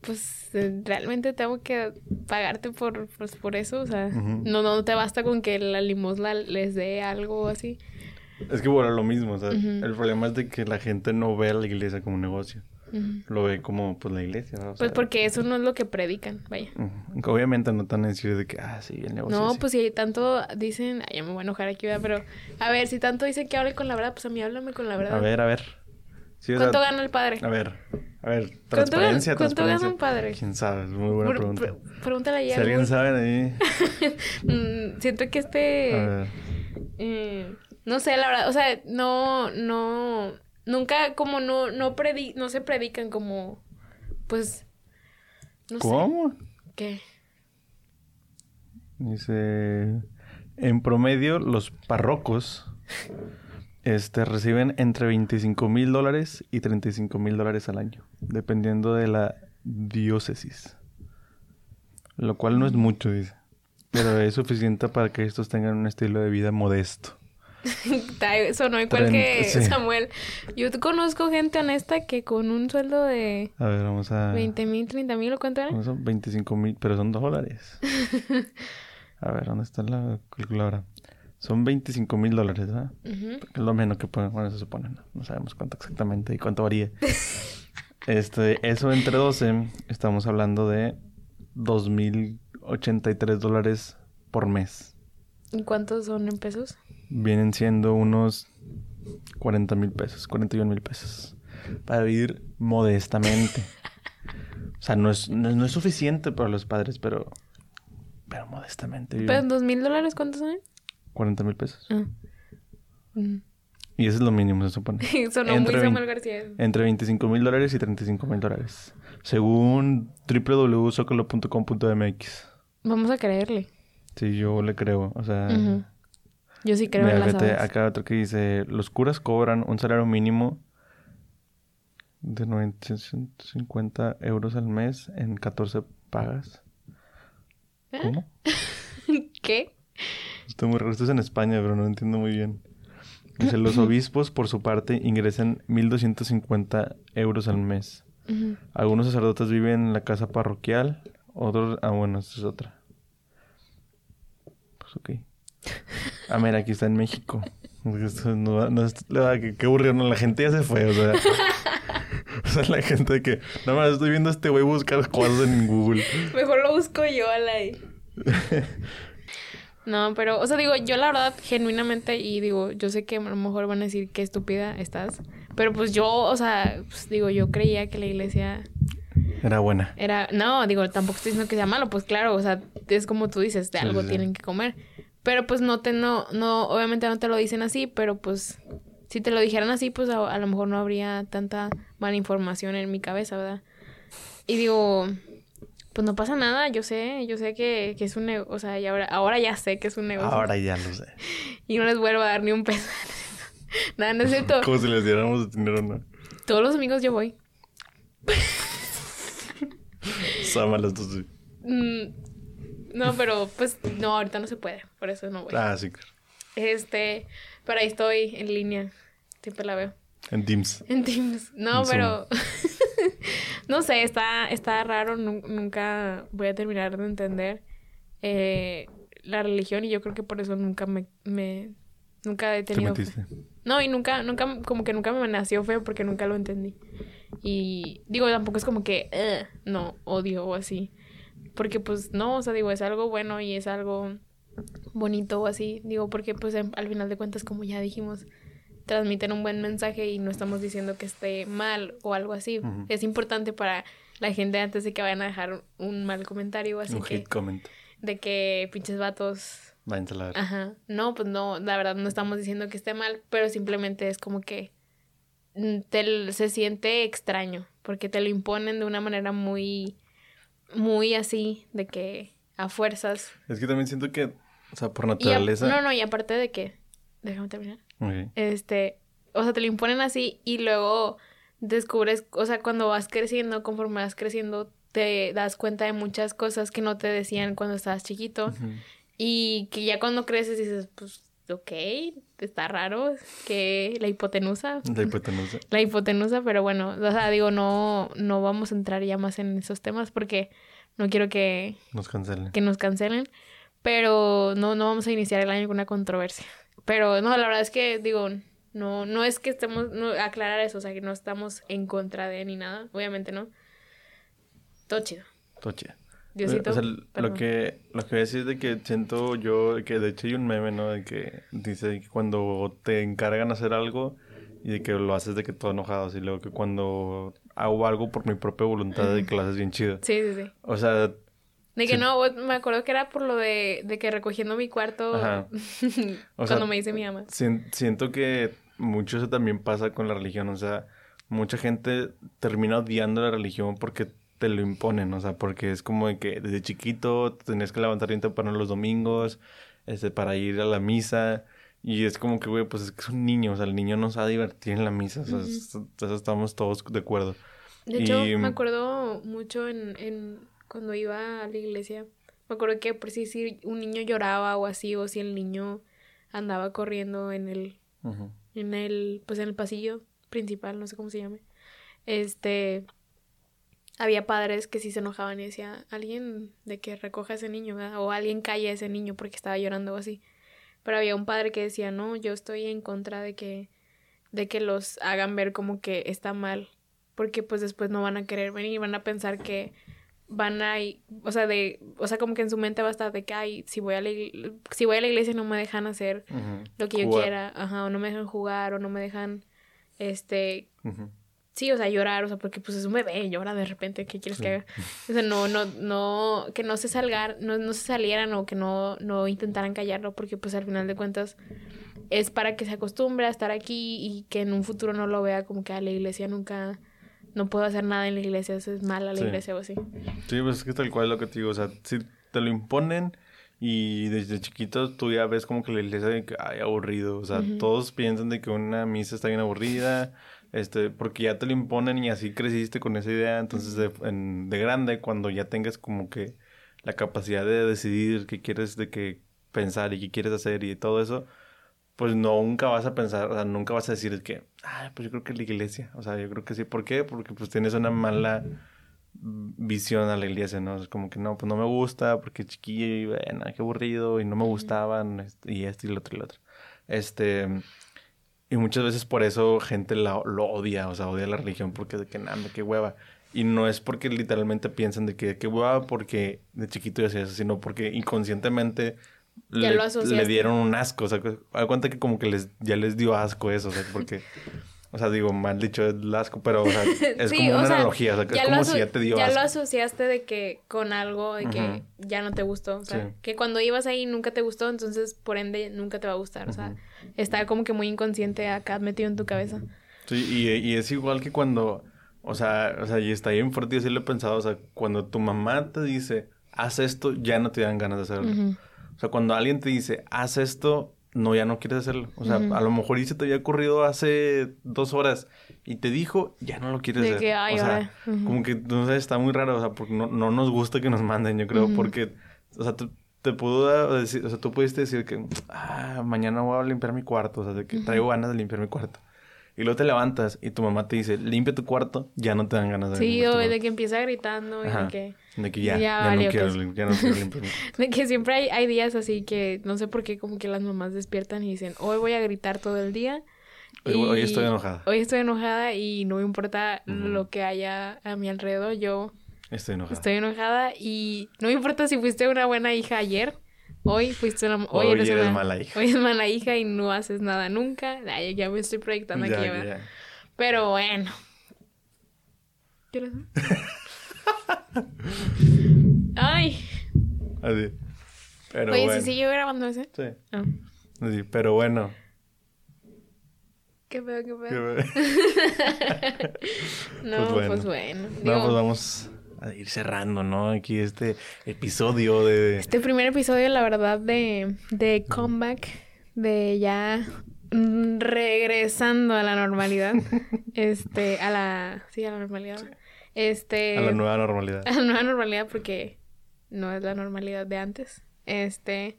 pues, realmente tengo que pagarte por, pues, por eso, o sea, no, no te basta con que la limosna les dé algo así. Es que bueno, lo mismo, o sea, el problema es de que la gente no ve a la iglesia como un negocio. Lo ve como, pues, la iglesia, ¿no? O Pues porque eso no es lo que predican, vaya. Obviamente no tan en serio de que, ah, sí, el negocio. No, sí. pues si tanto dicen, ay, ya me voy a enojar aquí, ¿verdad? Pero, a ver, si tanto dicen que hable con la verdad, pues a mí háblame con la verdad. A ver, a ver. Sí, o sea, ¿Cuánto gana el padre? A ver, a ver, ¿Cuánto transparencia, cuánto gana un padre? ¿Quién sabe? Es muy buena Pre- pregunta. pre- pregúntale ahí si a alguien sabe ahí, Mm, siento que a este... ver. eh, no sé, la verdad, o sea, no, no, nunca como no, no, predi no se predican como, pues, no sé. ¿Cómo? ¿Qué? Dice, en promedio los parrocos este, reciben entre 25 mil dólares y 35 mil dólares al año, dependiendo de la diócesis. Lo cual no es mucho, dice. Pero es suficiente para que estos tengan un estilo de vida modesto. Sonó igual Tren- que sí. Samuel. Yo conozco gente honesta que con un sueldo de A ver, vamos a... 20 mil, 30 mil, ¿o cuánto era? ¿cómo son? 25 mil, pero son dólares. A ver, ¿dónde está la calculadora? Son 25 mil dólares, ¿verdad? Ujú. Es lo menos que pueden, bueno, se supone, ¿no? No sabemos cuánto exactamente y cuánto varía. este, eso entre 12, estamos hablando de 2.083 dólares por mes. ¿Y cuántos son en pesos? Vienen siendo unos 40 mil pesos, 41 mil pesos. Para vivir modestamente. o sea, no es, no, no es suficiente para los padres, pero... Pero modestamente. viven. ¿Pero en dos mil dólares cuántos son? 40 mil pesos. Ah. Mm. Y eso es lo mínimo, se supone. Sonó Entre muy Samuel García. Entre 25 mil dólares y 35 mil dólares. Según www.zocalo.com.mx. Vamos a creerle. Sí, yo le creo. O sea. Yo sí creo mira, en las fíjate, hadas. acá otro que dice: Los curas cobran un salario mínimo de 950 euros al mes en 14 pagas. ¿Eh? ¿Cómo? ¿Qué? Esto es muy raro. Esto es en España, pero no entiendo muy bien. Dice: Los obispos, por su parte, ingresan 1.250 euros al mes. Algunos sacerdotes viven en la casa parroquial, otros... Ah, bueno, esta es otra. Pues ok. Ah, mira, aquí está en México. Esto no, no la- qué, qué aburrido, no, la gente ya se fue, o sea... o sea, la gente que... No más estoy viendo a este güey buscar cosas en Google. Mejor lo busco yo, Alay. No, pero, o sea, digo, yo la verdad, genuinamente, y digo, yo sé que a lo mejor van a decir qué estúpida estás, pero pues yo, o sea, pues, digo, yo creía que la iglesia Era buena. era, no, digo, tampoco estoy diciendo que sea malo, pues claro, o sea, es como tú dices, de Sí, algo sí, sí. tienen que comer, pero pues no te, no, no, obviamente no te lo dicen así, pero pues, si te lo dijeran así, pues a, a lo mejor no habría tanta mala información en mi cabeza, ¿verdad? Y digo, pues no pasa nada, yo sé, yo sé que, que es un negocio, o sea, y ahora, ahora ya sé que es un negocio. Ahora ya lo sé. Y no les vuelvo a dar ni un peso. Nada, no es cierto. Como si les diéramos dinero, ¿no? Todos los amigos yo voy. Sama las dos. sí. Mm, no, pero pues no, ahorita no se puede, por eso no voy. Ah, sí, claro. Este, pero ahí estoy en línea. Siempre la veo. En Teams. En Teams. No, En pero no sé, está, está raro. nu- nunca voy a terminar de entender eh, la religión y yo creo que por eso nunca me, me nunca he Te tenido fe. metiste. No, y nunca, nunca, como que nunca me nació feo porque nunca lo entendí. Y digo, tampoco es como que, no, odio o así. Porque pues no, o sea, digo, es algo bueno y es algo bonito o así. Digo, porque pues en- al final de cuentas, como ya dijimos, transmiten un buen mensaje y no estamos diciendo que esté mal o algo así. Es importante para la gente antes de que vayan a dejar un mal comentario, así Un que hate comment. de que pinches vatos Váyanse a la. Ajá. No, pues no, la verdad no estamos diciendo que esté mal, pero simplemente es como que te, l- se siente extraño, porque te lo imponen de una manera muy, muy así, de que a fuerzas. Es que también siento que, o sea, por Y a- naturaleza. no, no, y aparte de que, déjame terminar. Este, o sea, te lo imponen así y luego descubres, o sea, cuando vas creciendo, conforme vas creciendo, te das cuenta de muchas cosas que no te decían cuando estabas chiquito. Y que ya cuando creces dices, pues, ok, está raro, que la hipotenusa. La hipotenusa. La hipotenusa, pero bueno, o sea, digo, no, no vamos a entrar ya más en esos temas porque no quiero que, Nos cancelen. que nos cancelen, pero no, no vamos a iniciar el año con una controversia. Pero no, la verdad es que, digo, no, no es que estemos, no, aclarar eso, o sea, que no estamos en contra de ni nada, obviamente no. Todo chido. Todo chido. Diosito. O sea, lo que, lo que voy a decir es de que siento yo, que de hecho hay un meme, ¿no? De que dice que cuando te encargan hacer algo y de que lo haces de que todo enojado, así luego que cuando hago algo por mi propia voluntad de que lo haces bien chido. Sí, sí, sí. O sea, De que Sí. no, me acuerdo que era por lo de, de que recogiendo mi cuarto cuando sea, me dice mi mamá. sien- siento que mucho eso también pasa con la religión. O sea, mucha gente termina odiando la religión porque te lo imponen. O sea, porque es como de que desde chiquito te tenías que levantar bien temprano los domingos este, para ir a la misa. Y es como que, güey, pues es que es un niño. O sea, el niño no se va a divertir en la misa. O sea, eso estamos todos de acuerdo. De hecho, Y- me acuerdo mucho en, en cuando iba a la iglesia. Me acuerdo que por si, si un niño lloraba o así, o si el niño andaba corriendo en el, en el, pues en el pasillo principal, no sé cómo se llame. Este, había padres que sí se enojaban y decía, alguien de que recoja a ese niño, ¿verdad? O alguien calle a ese niño porque estaba llorando o así. Pero había un padre que decía, no, yo estoy en contra de que, de que los hagan ver como que está mal, porque pues después no van a querer venir y van a pensar que van a, o sea, de, o sea, como que en su mente va a estar de que, ay, si voy a la, igle- si voy a la iglesia no me dejan hacer lo que yo Jugar. quiera, ajá, o no me dejan jugar, o no me dejan, este. Sí, o sea, llorar, o sea, porque pues es un bebé, llora de repente, ¿qué quieres Sí. que haga? O sea, no, no, no, que no se salgar, no, no se salieran o que no, no intentaran callarlo, porque pues al final de cuentas es para que se acostumbre a estar aquí y que en un futuro no lo vea como que a la iglesia nunca, no puedo hacer nada en la iglesia, eso es mala la Sí. iglesia o así. Sí, pues es que tal cual lo que te digo, o sea, sí te lo imponen y desde chiquitos tú ya ves como que la iglesia de que, ay, aburrido. O sea, todos piensan de que una misa está bien aburrida, este, porque ya te lo imponen y así creciste con esa idea. Entonces, de, en, de grande, cuando ya tengas como que la capacidad de decidir qué quieres de que pensar y qué quieres hacer y todo eso, pues nunca vas a pensar, o sea, nunca vas a decir que, ah, pues yo creo que la iglesia, o sea, yo creo que sí. ¿Por qué? Porque pues tienes una mala visión a la iglesia, ¿no? Es como que no, pues no me gusta porque chiquillo y bueno, qué aburrido y no me gustaban este, y esto y lo otro y lo otro. Este, y muchas veces por eso gente lo odia, o sea, odia la religión porque de que nada, qué hueva. Y no es porque literalmente piensan de que qué hueva porque de chiquito ya hacía eso, sino porque inconscientemente le, le, dieron un asco. O sea, da cuenta que como que les, ya les dio asco eso, o sea, porque o sea, digo, mal dicho es asco, pero o sea, es como una analogía. O sea, es como si ya te dio Ya lo asociaste de que con algo de que ya no te gustó. O sea, que cuando ibas ahí nunca te gustó, entonces por ende nunca te va a gustar. O sea, está como que muy inconsciente acá metido en tu cabeza. Sí, y, y es igual que cuando, o sea, o sea, y está bien fuerte, y así lo he pensado. O sea, cuando tu mamá te dice, haz esto, ya no te dan ganas de hacerlo. O sea, cuando alguien te dice, haz esto, no, ya no quieres hacerlo. O sea, a lo mejor y se te había ocurrido hace dos horas y te dijo, ya no lo quieres hacer. o sea, como que, no sé, está muy raro, o sea, porque no, no nos gusta que nos manden, yo creo, porque, o sea, te, pudo decir, o sea, tú pudiste decir que, ah, mañana voy a limpiar mi cuarto, o sea, de que traigo ganas de limpiar mi cuarto. Y luego te levantas y tu mamá te dice, limpia tu cuarto, ya no te dan ganas de Sí, o de que empieza gritando y de que... De que ya, ya, no quiero, ya no quiero limpiar. de que siempre hay, hay días así que no sé por qué como que las mamás despiertan y dicen, hoy voy a gritar todo el día. Hoy, estoy enojada. Hoy estoy enojada y no me importa lo que haya a mi alrededor, yo... Estoy enojada. Estoy enojada y no me importa si fuiste una buena hija ayer Hoy fuiste una... Hoy, eres, mala hija. Hoy es mala hija y no haces nada nunca. Ay, ya me estoy proyectando aquí. Ya. Pero bueno. ¿Quieres Ay. Así. Pero Oye, bueno. ¿sí siguió grabando ese? Sí. Ah. Así, pero bueno. Qué feo, qué feo. no, pues bueno. Pues no, pues vamos a ir cerrando, ¿no? Aquí este episodio de... Este primer episodio, la verdad, de, de comeback, de ya regresando a la normalidad. este, a la... Sí, a la normalidad. Este... A la nueva normalidad. A la nueva normalidad porque no es la normalidad de antes. Este...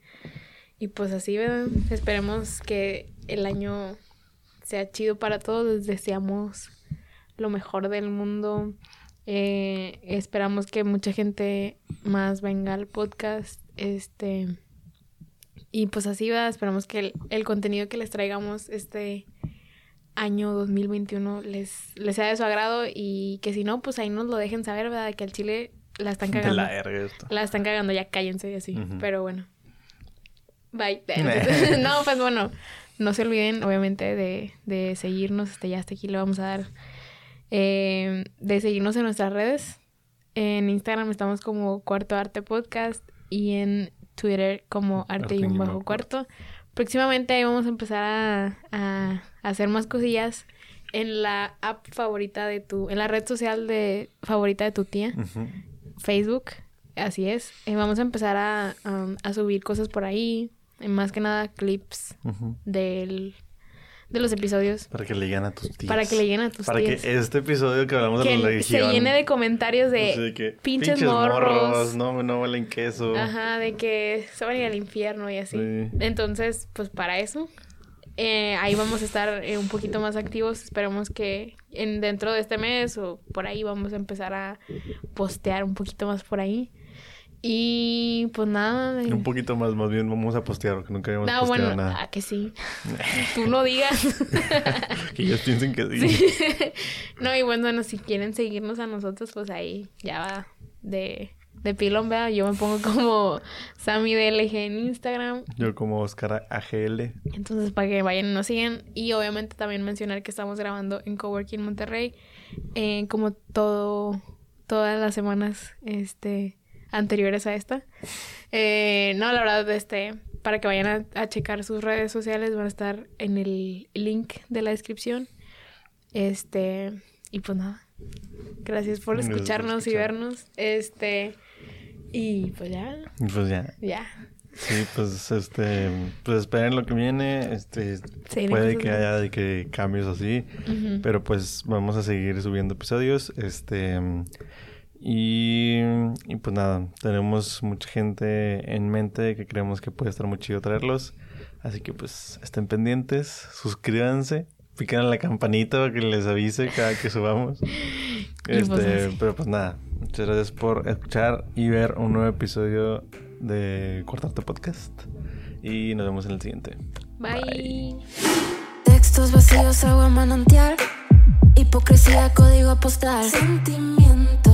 Y pues así, ¿verdad? Esperemos que el año sea chido para todos. Les deseamos lo mejor del mundo. Eh, esperamos que mucha gente más venga al podcast. Este. Y pues así va. Esperamos que el, contenido que les traigamos este año 2021 les, les sea de su agrado. Y que si no, pues ahí nos lo dejen saber, ¿verdad? Que al Chile la están cagando. la, están cagando, ya cállense y así. Pero bueno. Bye. no, pues bueno. No se olviden, obviamente, de, de seguirnos. Este, ya hasta aquí le vamos a dar eh, de seguirnos en nuestras redes. En Instagram estamos como Cuarto Arte Podcast y en Twitter como Arte, y un Bajo Cuarto. Próximamente ahí vamos a empezar a, a, hacer más cosillas en la app favorita de tu, en la red social de favorita de tu tía, Facebook, así es. Y vamos a empezar a, a, subir cosas por ahí, más que nada clips del de los episodios. Para que le lleguen a tus tías. Para que le lleguen a tus Para que este episodio que hablamos de la religión... se llene de comentarios de, pinches, morros. No, no valen queso. Aja, de que se van a ir al infierno y así. Entonces, pues para eso... Eh, ahí vamos a estar eh, un poquito más activos. Esperemos que en, dentro de este mes o por ahí vamos a empezar a postear un poquito más por ahí. Y pues nada. Un poquito más, más bien vamos a postear, porque nunca habíamos no, posteado bueno, nada. Ah, que sí. Tú no digas. que ellos piensen que sí. no, y bueno, bueno, si quieren seguirnos a nosotros, pues ahí ya va de, de pilón, vea. Yo me pongo como Sammy DLG en Instagram. Yo como Oscar AGL. Entonces, para que vayan y nos sigan. Y obviamente también mencionar que estamos grabando en Coworking Monterrey. Eh, como todo, todas las semanas, este anteriores a esta. Eh, no, la verdad, este, para que vayan a, checar sus redes sociales, van a estar en el link de la descripción. Este, y pues nada. Gracias por escucharnos y vernos. Este, Y pues ya. Y pues ya. Ya. Sí, pues este, pues esperen lo que viene, este, Sí, puede que haya de que cambios así, pero pues vamos a seguir subiendo episodios, este, y, y pues nada, tenemos mucha gente en mente que creemos que puede estar muy chido traerlos, así que pues estén pendientes, suscríbanse, piquen a la campanita para que les avise cada que subamos, pues este, pero pues nada, muchas gracias por escuchar y ver un nuevo episodio de Cortarte Podcast. Y nos vemos en el siguiente. Bye. Textos vacíos, agua manantial. Hipocresía, código postal. Sentimientos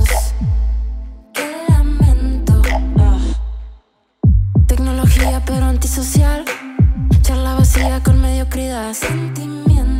pero antisocial. Charla vacía con mediocridad. Sentimientos